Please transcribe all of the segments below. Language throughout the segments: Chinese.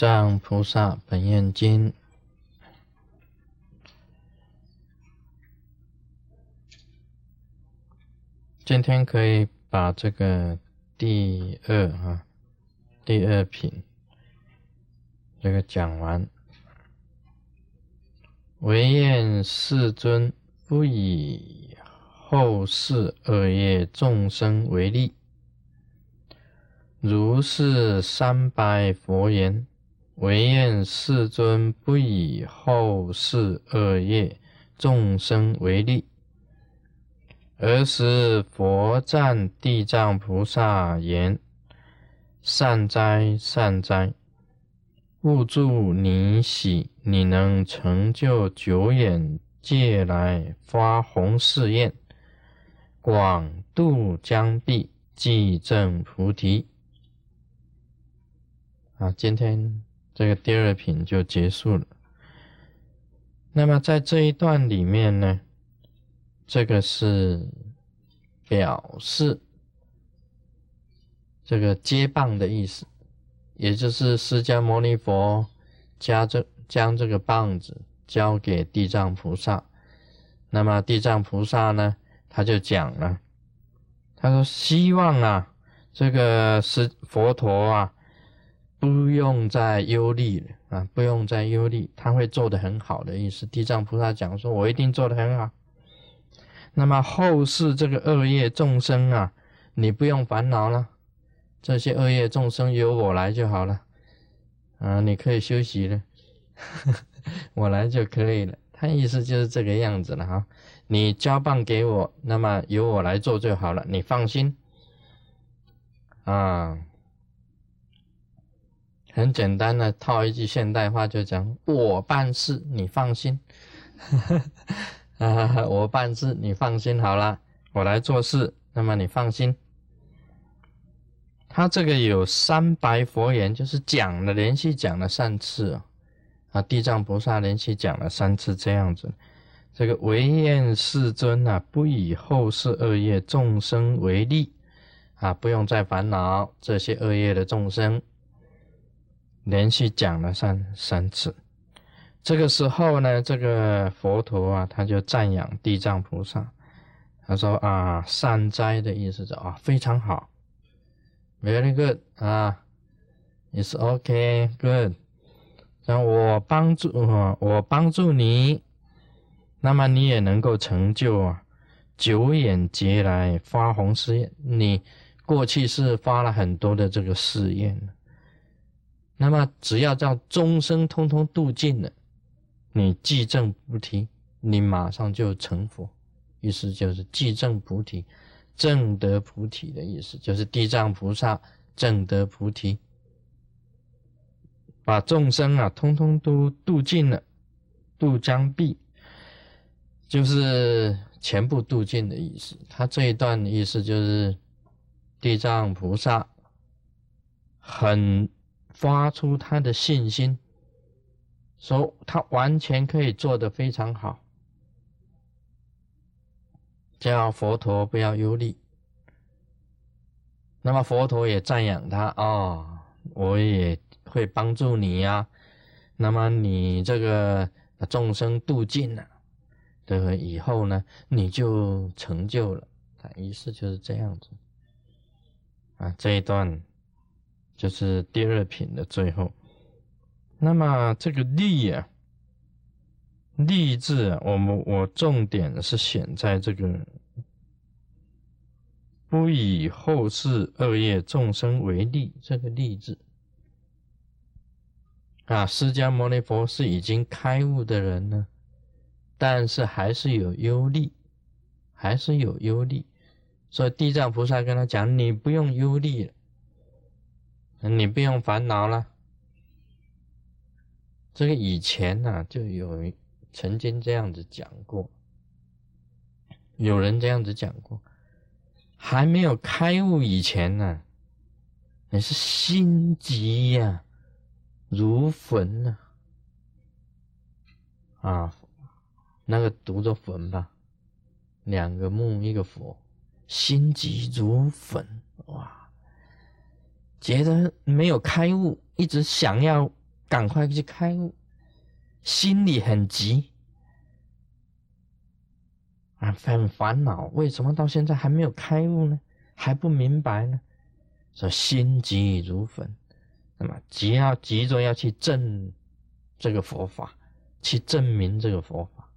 藏菩萨本愿经，今天可以把这个第二啊，第二品这个讲完。唯愿世尊不以后世恶业众生为例。如是三百佛言：唯愿世尊不以后世恶业众生为例。尔时佛赞地藏菩萨言：善哉，善哉！勿助你喜，你能成就久远借来发弘誓愿，广度江壁，即证菩提。啊，今天这个第二品就结束了。那么在这一段里面呢，这个是表示这个接棒的意思，也就是释迦牟尼佛将这将这个棒子交给地藏菩萨。那么地藏菩萨呢，他就讲了，他说希望啊，这个是佛陀啊。不用再忧虑了啊！不用再忧虑，他会做得很好的意思。地藏菩萨讲说：“我一定做得很好。”那么后世这个恶业众生啊，你不用烦恼了，这些恶业众生由我来就好了啊！你可以休息了，我来就可以了。他意思就是这个样子了哈。你交棒给我，那么由我来做就好了，你放心啊。很简单的套一句现代话，就讲我办事，你放心。啊，我办事，你放心好了，我来做事，那么你放心。他这个有三白佛言，就是讲了连续讲了三次哦。啊，地藏菩萨连续讲了三次这样子。这个唯愿世尊啊，不以后世恶业众生为例啊，不用再烦恼这些恶业的众生。连续讲了三三次，这个时候呢，这个佛陀啊，他就赞扬地藏菩萨，他说啊，善哉的意思是啊，非常好，very good 啊，it's OK good，让我帮助我帮助你，那么你也能够成就啊，久远劫来发宏誓愿，你过去是发了很多的这个誓愿。那么，只要叫终生通通度尽了，你即证菩提，你马上就成佛。意思就是即证菩提，证得菩提的意思，就是地藏菩萨证得菩提，把众生啊通通都度尽了，度将毕，就是全部度尽的意思。他这一段的意思就是地藏菩萨很。发出他的信心，说他完全可以做得非常好，叫佛陀不要忧虑。那么佛陀也赞扬他啊，我也会帮助你呀。那么你这个众生度尽了，这个以后呢，你就成就了。他意思就是这样子啊，这一段。就是第二品的最后，那么这个“利”啊，“利”字啊，我们我重点是选在这个“不以后世恶业众生为利”这个“利”字啊。释迦牟尼佛是已经开悟的人呢，但是还是有忧虑，还是有忧虑，所以地藏菩萨跟他讲：“你不用忧虑了。”你不用烦恼了。这个以前呢，就有曾经这样子讲过，有人这样子讲过，还没有开悟以前呢，你是心急呀，如焚呐，啊，那个读着焚吧，两个木一个佛，心急如焚，哇。觉得没有开悟，一直想要赶快去开悟，心里很急啊，很烦恼，为什么到现在还没有开悟呢？还不明白呢？说心急如焚，那么急要急着要去证这个佛法，去证明这个佛法。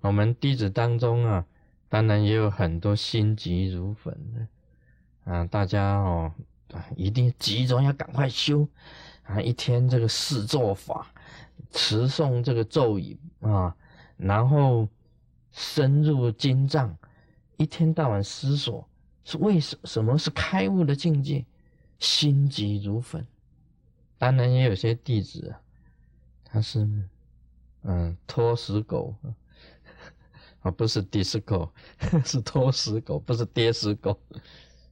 我们弟子当中啊，当然也有很多心急如焚的啊，大家哦，一定急着要赶快修啊，一天这个四做法，持诵这个咒语啊，然后深入经藏，一天到晚思索是为什什么是开悟的境界，心急如焚。当然也有些弟子啊，他是嗯拖死狗。啊，不是迪斯狗，是拖死狗，不是跌死狗。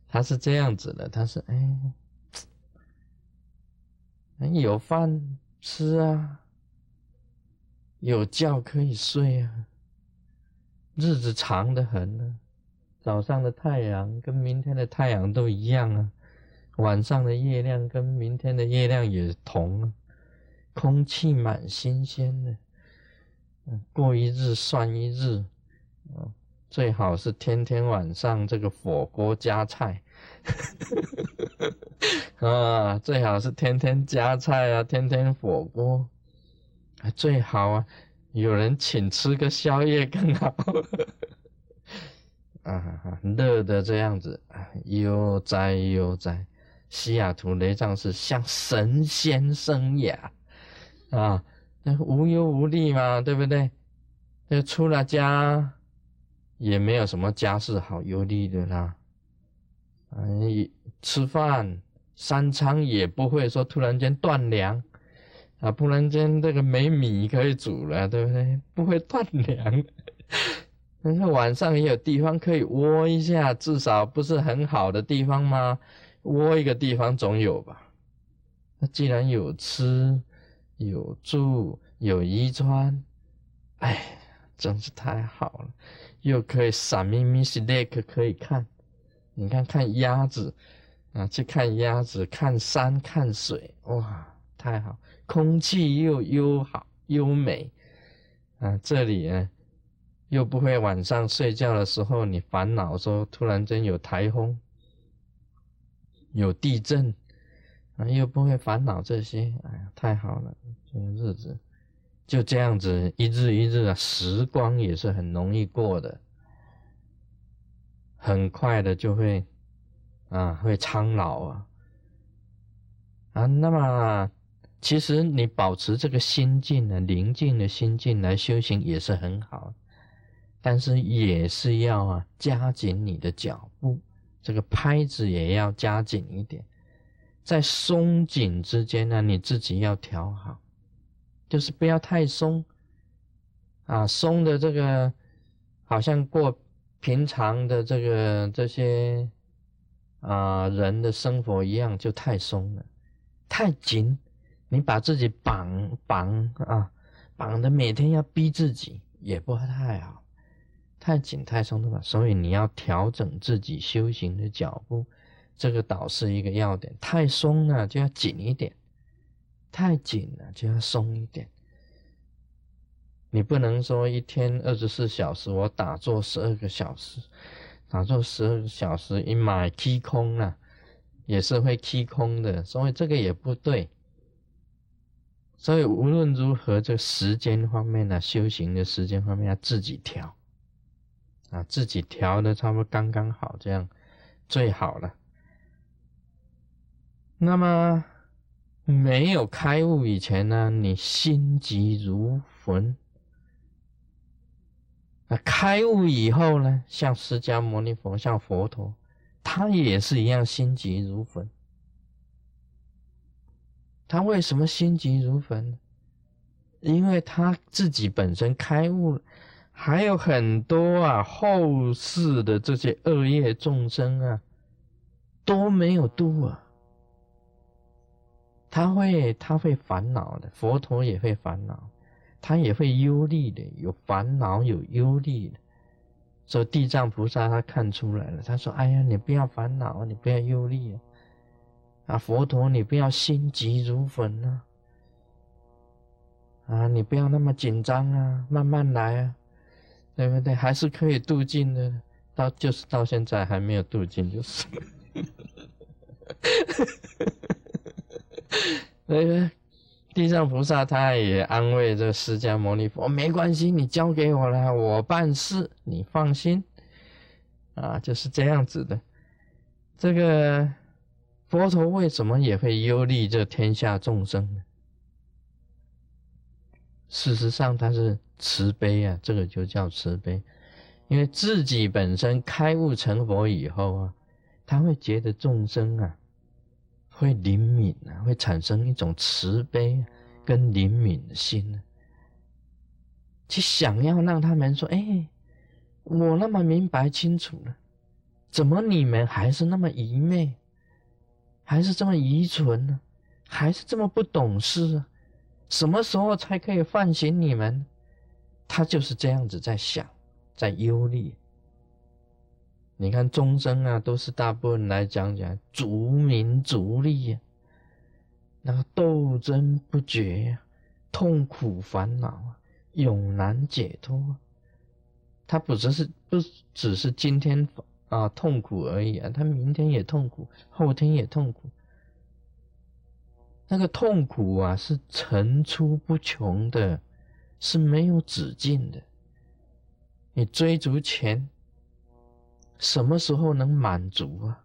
他是这样子的，他是哎，有饭吃啊，有觉可以睡啊，日子长得很呢。早上的太阳跟明天的太阳都一样啊，晚上的月亮跟明天的月亮也同啊，空气蛮新鲜的，过一日算一日。最好是天天晚上这个火锅加菜，啊，最好是天天加菜啊，天天火锅，啊最好啊，有人请吃个宵夜更好，啊，乐的这样子，悠哉悠哉，西雅图雷藏是像神仙生涯，啊，那无忧无虑嘛，对不对？那出了家。也没有什么家世好忧虑的啦，哎，吃饭三餐也不会说突然间断粮，啊，突然间这个没米可以煮了，对不对？不会断粮，但是晚上也有地方可以窝一下，至少不是很好的地方吗？窝一个地方总有吧？那既然有吃有住有衣穿，哎，真是太好了。又可以闪咪咪是那个可以看，你看看鸭子啊，去看鸭子，看山看水，哇，太好，空气又优好优美啊，这里呢又不会晚上睡觉的时候你烦恼说突然间有台风，有地震啊，又不会烦恼这些，哎呀，太好了，这个日子。就这样子，一日一日啊，时光也是很容易过的，很快的就会啊，会苍老啊啊。那么，其实你保持这个心境呢，宁静的心境来修行也是很好，但是也是要啊，加紧你的脚步，这个拍子也要加紧一点，在松紧之间呢，你自己要调好。就是不要太松，啊，松的这个好像过平常的这个这些啊人的生活一样，就太松了，太紧，你把自己绑绑啊，绑的每天要逼自己，也不太好，太紧太松的话，所以你要调整自己修行的脚步，这个倒是一个要点，太松了就要紧一点。太紧了就要松一点，你不能说一天二十四小时我打坐十二个小时，打坐十二个小时一买踢空了，也是会踢空的，所以这个也不对。所以无论如何，这时间方面呢，修行的时间方面要自己调，啊，自己调的差不多刚刚好，这样最好了。那么。没有开悟以前呢，你心急如焚；那开悟以后呢，像释迦牟尼佛，像佛陀，他也是一样心急如焚。他为什么心急如焚呢？因为他自己本身开悟，还有很多啊后世的这些恶业众生啊都没有度啊。他会，他会烦恼的，佛陀也会烦恼，他也会忧虑的，有烦恼，有忧虑的。所以地藏菩萨他看出来了，他说：“哎呀，你不要烦恼，你不要忧虑啊，佛陀，你不要心急如焚啊！啊，你不要那么紧张啊，慢慢来啊，对不对？还是可以渡尽的，到就是到现在还没有渡尽，就是。那 个地藏菩萨他也安慰这释迦牟尼佛，没关系，你交给我了，我办事，你放心。啊，就是这样子的。这个佛陀为什么也会忧虑这天下众生呢？事实上，他是慈悲啊，这个就叫慈悲。因为自己本身开悟成佛以后啊，他会觉得众生啊，会灵敏啊，会产生一种慈悲跟灵敏的心，去想要让他们说：“哎。”我那么明白清楚了，怎么你们还是那么愚昧，还是这么愚蠢呢？还是这么不懂事啊？什么时候才可以唤醒你们？他就是这样子在想，在忧虑。你看众生啊，都是大部分来讲讲逐名逐利呀，那个斗争不绝呀，痛苦烦恼啊，永难解脱。他不只是不只是今天啊痛苦而已啊，他明天也痛苦，后天也痛苦。那个痛苦啊是层出不穷的，是没有止境的。你追逐钱，什么时候能满足啊？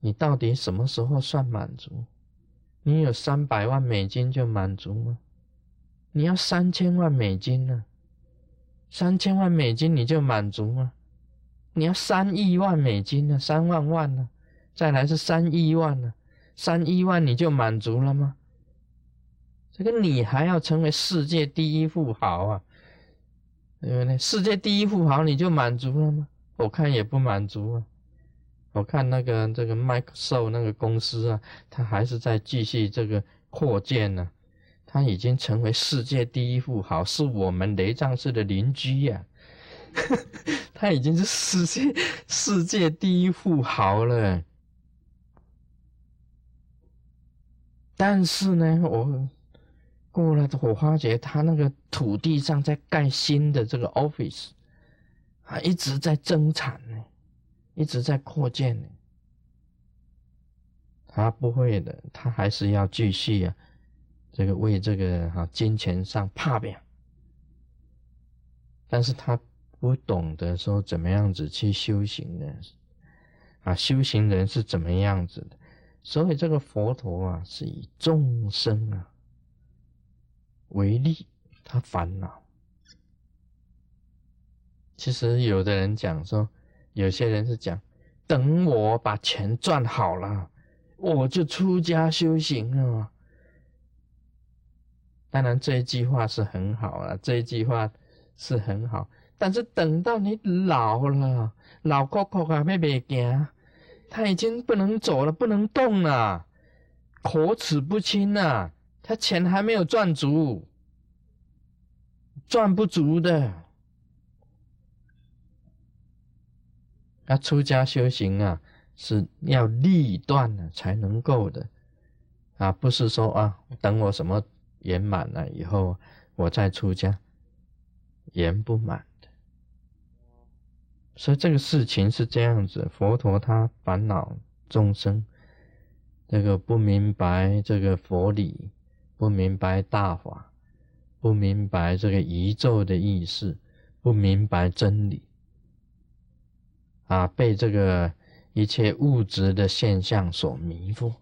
你到底什么时候算满足？你有三百万美金就满足吗？你要三千万美金呢？三千万美金你就满足吗？你要三亿万美金呢？三万万呢？再来是三亿万呢？三亿万你就满足了吗？这个你还要成为世界第一富豪啊？对不对？世界第一富豪你就满足了吗？我看也不满足啊！我看那个这个 Microsoft 那个公司啊，他还是在继续这个扩建呢。他已经成为世界第一富豪，是我们雷藏寺的邻居呀。他已经是世界世界第一富豪了。但是呢，我过了火花节，他那个土地上在盖新的这个 office，啊，一直在增产呢，一直在扩建呢。他不会的，他还是要继续啊。这个为这个哈金钱上怕表，但是他不懂得说怎么样子去修行呢？啊，修行人是怎么样子的？所以这个佛陀啊，是以众生啊为例，他烦恼。其实有的人讲说，有些人是讲，等我把钱赚好了，我就出家修行了。当然，这一句话是很好啊，这一句话是很好。但是等到你老了，老壳壳啊，没别行，他已经不能走了，不能动了，口齿不清了，他钱还没有赚足，赚不足的。他出家修行啊，是要立断了才能够的，啊，不是说啊，等我什么。圆满了以后，我再出家，圆不满的。所以这个事情是这样子：佛陀他烦恼众生，这个不明白这个佛理，不明白大法，不明白这个宇宙的意思，不明白真理，啊，被这个一切物质的现象所迷惑。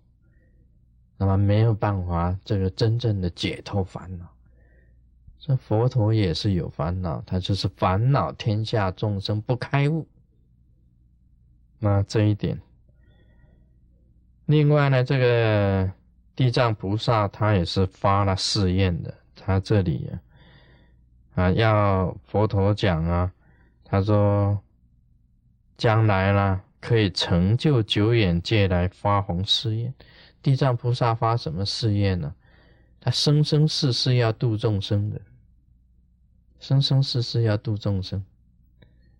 那么没有办法，这个真正的解脱烦恼。这佛陀也是有烦恼，他就是烦恼天下众生不开悟。那这一点，另外呢，这个地藏菩萨他也是发了誓愿的，他这里啊，要佛陀讲啊，他说将来呢，可以成就九眼界来发弘誓愿。地藏菩萨发什么誓愿呢？他生生世世要度众生的，生生世世要度众生。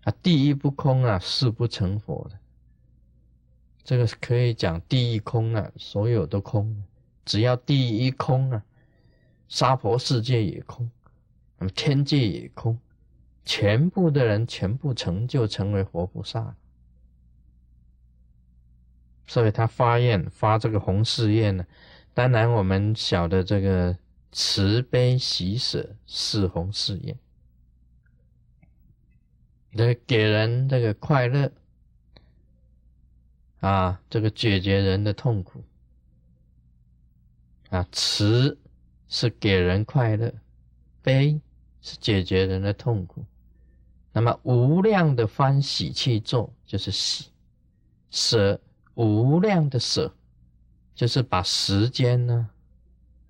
啊，地狱不空啊，誓不成佛的。这个可以讲第一空啊，所有都空，只要第一空啊，娑婆世界也空，那么天界也空，全部的人全部成就成为活菩萨。所以他发愿发这个弘誓愿呢，当然我们晓得这个慈悲喜舍是弘誓愿，这给人这个快乐啊，这个解决人的痛苦。啊，慈是给人快乐，悲是解决人的痛苦，那么无量的欢喜去做就是喜舍。无量的舍，就是把时间呢，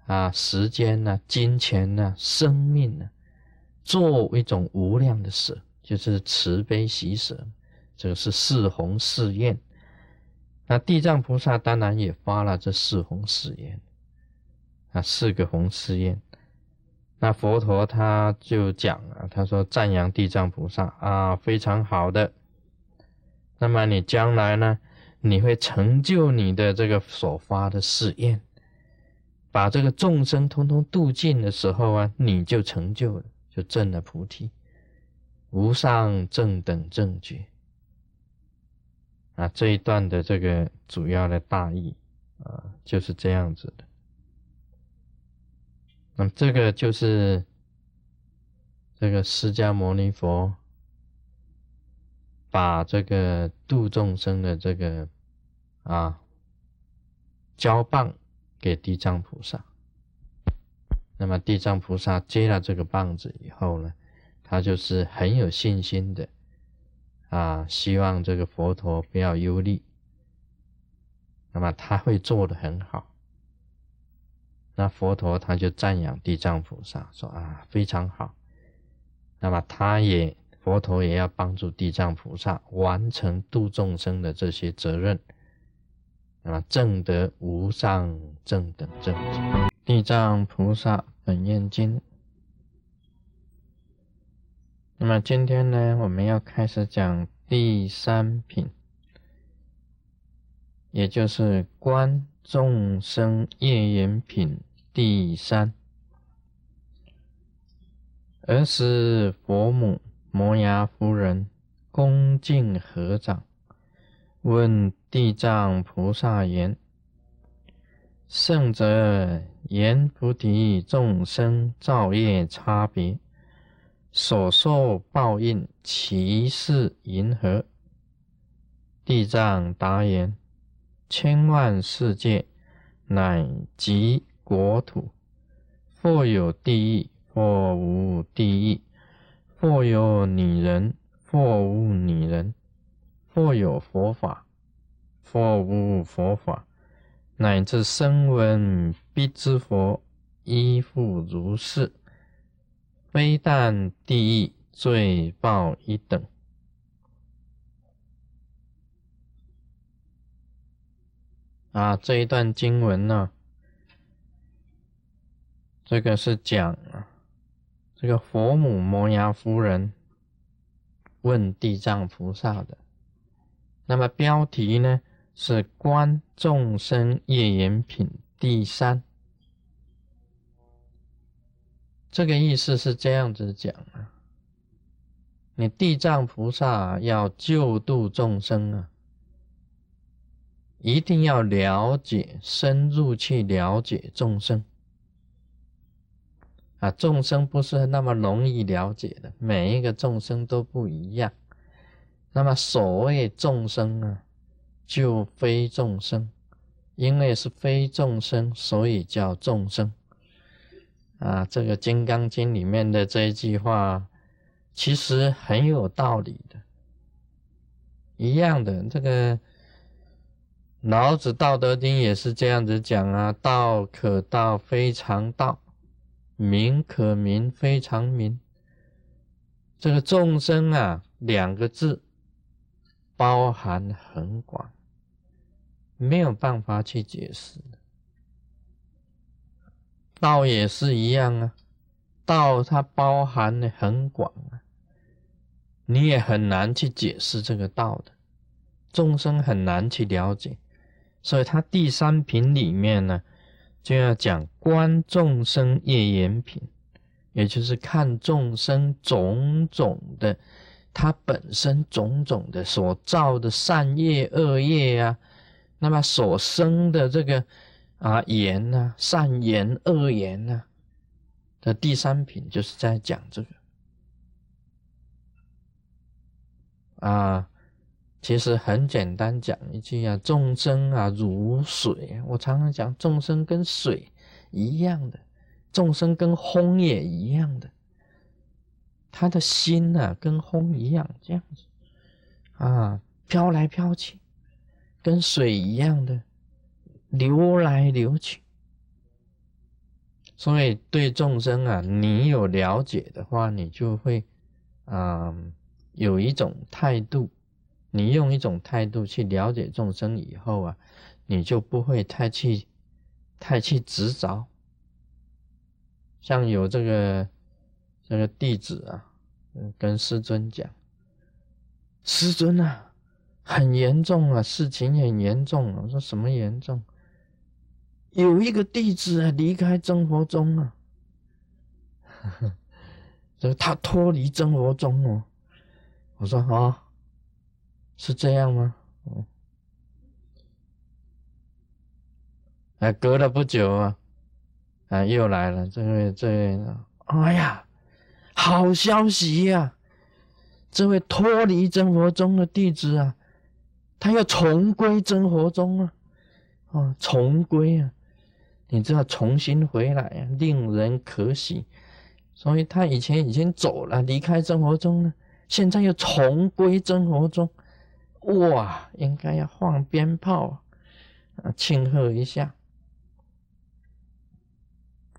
啊，时间呢，金钱呢，生命呢，作为一种无量的舍，就是慈悲喜舍，这个是四弘誓愿。那地藏菩萨当然也发了这四弘誓愿，啊，四个弘誓愿。那佛陀他就讲了，他说赞扬地藏菩萨啊，非常好的。那么你将来呢？你会成就你的这个所发的誓愿，把这个众生通通度尽的时候啊，你就成就了，就证了菩提，无上正等正觉。啊，这一段的这个主要的大意啊，就是这样子的。那么这个就是这个释迦牟尼佛。把这个度众生的这个啊交棒给地藏菩萨，那么地藏菩萨接了这个棒子以后呢，他就是很有信心的啊，希望这个佛陀不要忧虑，那么他会做的很好。那佛陀他就赞扬地藏菩萨说啊非常好，那么他也。佛陀也要帮助地藏菩萨完成度众生的这些责任，那么正得无上正等正。地藏菩萨本愿经。那么今天呢，我们要开始讲第三品，也就是观众生业缘品第三。儿时佛母。摩崖夫人恭敬合掌，问地藏菩萨言：“圣者言菩提众生造业差别，所受报应，其事云何？”地藏答言：“千万世界，乃极国土，或有地狱，或无地狱。”或有女人，或无女人；或有佛法，或无佛法，乃至声闻必知佛，亦复如是。非但地狱罪报一等。啊，这一段经文呢，这个是讲啊。这个佛母摩崖夫人问地藏菩萨的，那么标题呢是《观众生业缘品》第三。这个意思是这样子讲啊，你地藏菩萨要救度众生啊，一定要了解深入去了解众生。啊，众生不是那么容易了解的，每一个众生都不一样。那么所谓众生啊，就非众生，因为是非众生，所以叫众生。啊，这个《金刚经》里面的这一句话，其实很有道理的。一样的，这个老子《道德经》也是这样子讲啊：“道可道，非常道。”名可名，非常名。这个众生啊，两个字包含很广，没有办法去解释。道也是一样啊，道它包含的很广啊，你也很难去解释这个道的。众生很难去了解，所以他第三品里面呢，就要讲观众生业缘品，也就是看众生种种的，他本身种种的所造的善业恶业啊，那么所生的这个啊言啊，善言恶言啊的第三品，就是在讲这个啊。其实很简单，讲一句啊，众生啊如水。我常常讲，众生跟水一样的，众生跟风也一样的，他的心啊跟风一样，这样子啊，飘来飘去，跟水一样的流来流去。所以对众生啊，你有了解的话，你就会啊有一种态度。你用一种态度去了解众生以后啊，你就不会太去太去执着。像有这个这个弟子啊，跟师尊讲，师尊啊，很严重啊，事情很严重啊。我说什么严重？有一个弟子啊，离开真佛宗啊，这他脱离真佛宗哦。我说啊。是这样吗？嗯，哎，隔了不久啊，啊，又来了，这位，这位，哎呀，好消息呀！这位脱离真佛宗的弟子啊，他要重归真佛宗啊，啊，重归啊，你知道，重新回来啊，令人可喜。所以他以前已经走了，离开真佛宗了，现在又重归真佛宗。哇，应该要放鞭炮啊，庆贺一下。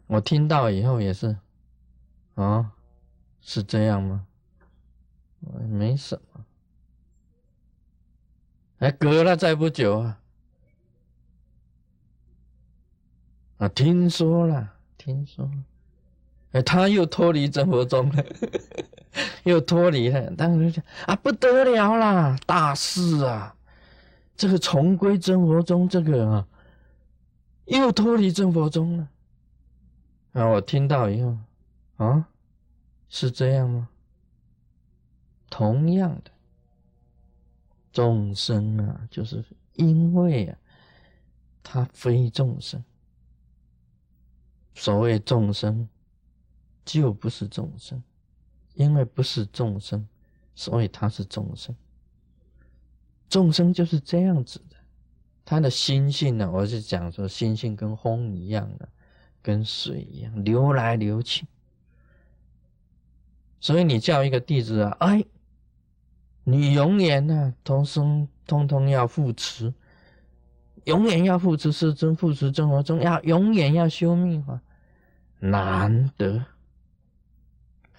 我听到以后也是，啊，是这样吗？没什么。哎，隔了再不久啊，啊，听说了，听说，哎，他又脱离真佛宗了。又脱离了，当时想啊，不得了啦，大事啊！这个重归真佛宗，这个啊，又脱离真佛宗了。啊，我听到以后，啊，是这样吗？同样的，众生啊，就是因为啊，他非众生。所谓众生，就不是众生。因为不是众生，所以他是众生。众生就是这样子的，他的心性呢，我是讲说，心性跟风一样的，跟水一样流来流去。所以你叫一个弟子啊，哎，你永远呢，同生通通要护持，永远要护持世尊，护持生活中要永远要修密法，难得。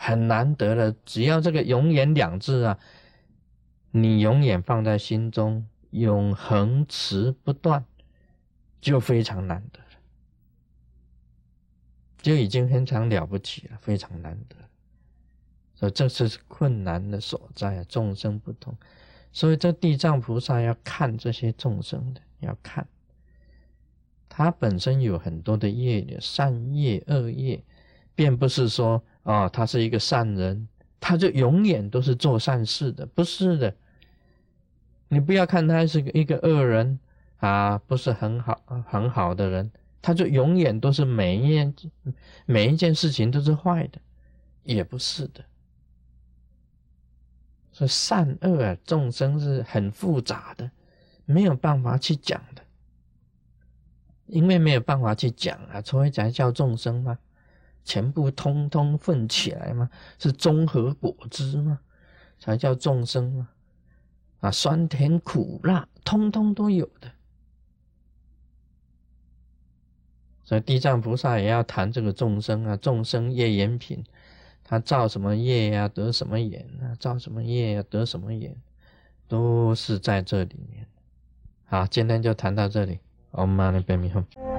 很难得的，只要这个“永远”两字啊，你永远放在心中，永恒持不断，就非常难得了，就已经非常了不起了，非常难得。所以这是困难的所在啊，众生不同，所以这地藏菩萨要看这些众生的，要看他本身有很多的业的善业、恶业，并不是说。啊，他是一个善人，他就永远都是做善事的，不是的。你不要看他是一个恶人啊，不是很好很好的人，他就永远都是每一件每一件事情都是坏的，也不是的。所以善恶啊，众生是很复杂的，没有办法去讲的，因为没有办法去讲啊，所以才叫众生嘛。全部通通混起来吗？是综合果汁吗？才叫众生吗？啊，酸甜苦辣，通通都有的。所以地藏菩萨也要谈这个众生啊，众生业缘品，他造什么业呀，得什么缘啊？造什么业呀，得什么缘，都是在这里面。好，今天就谈到这里。Om Mani Padme Hum。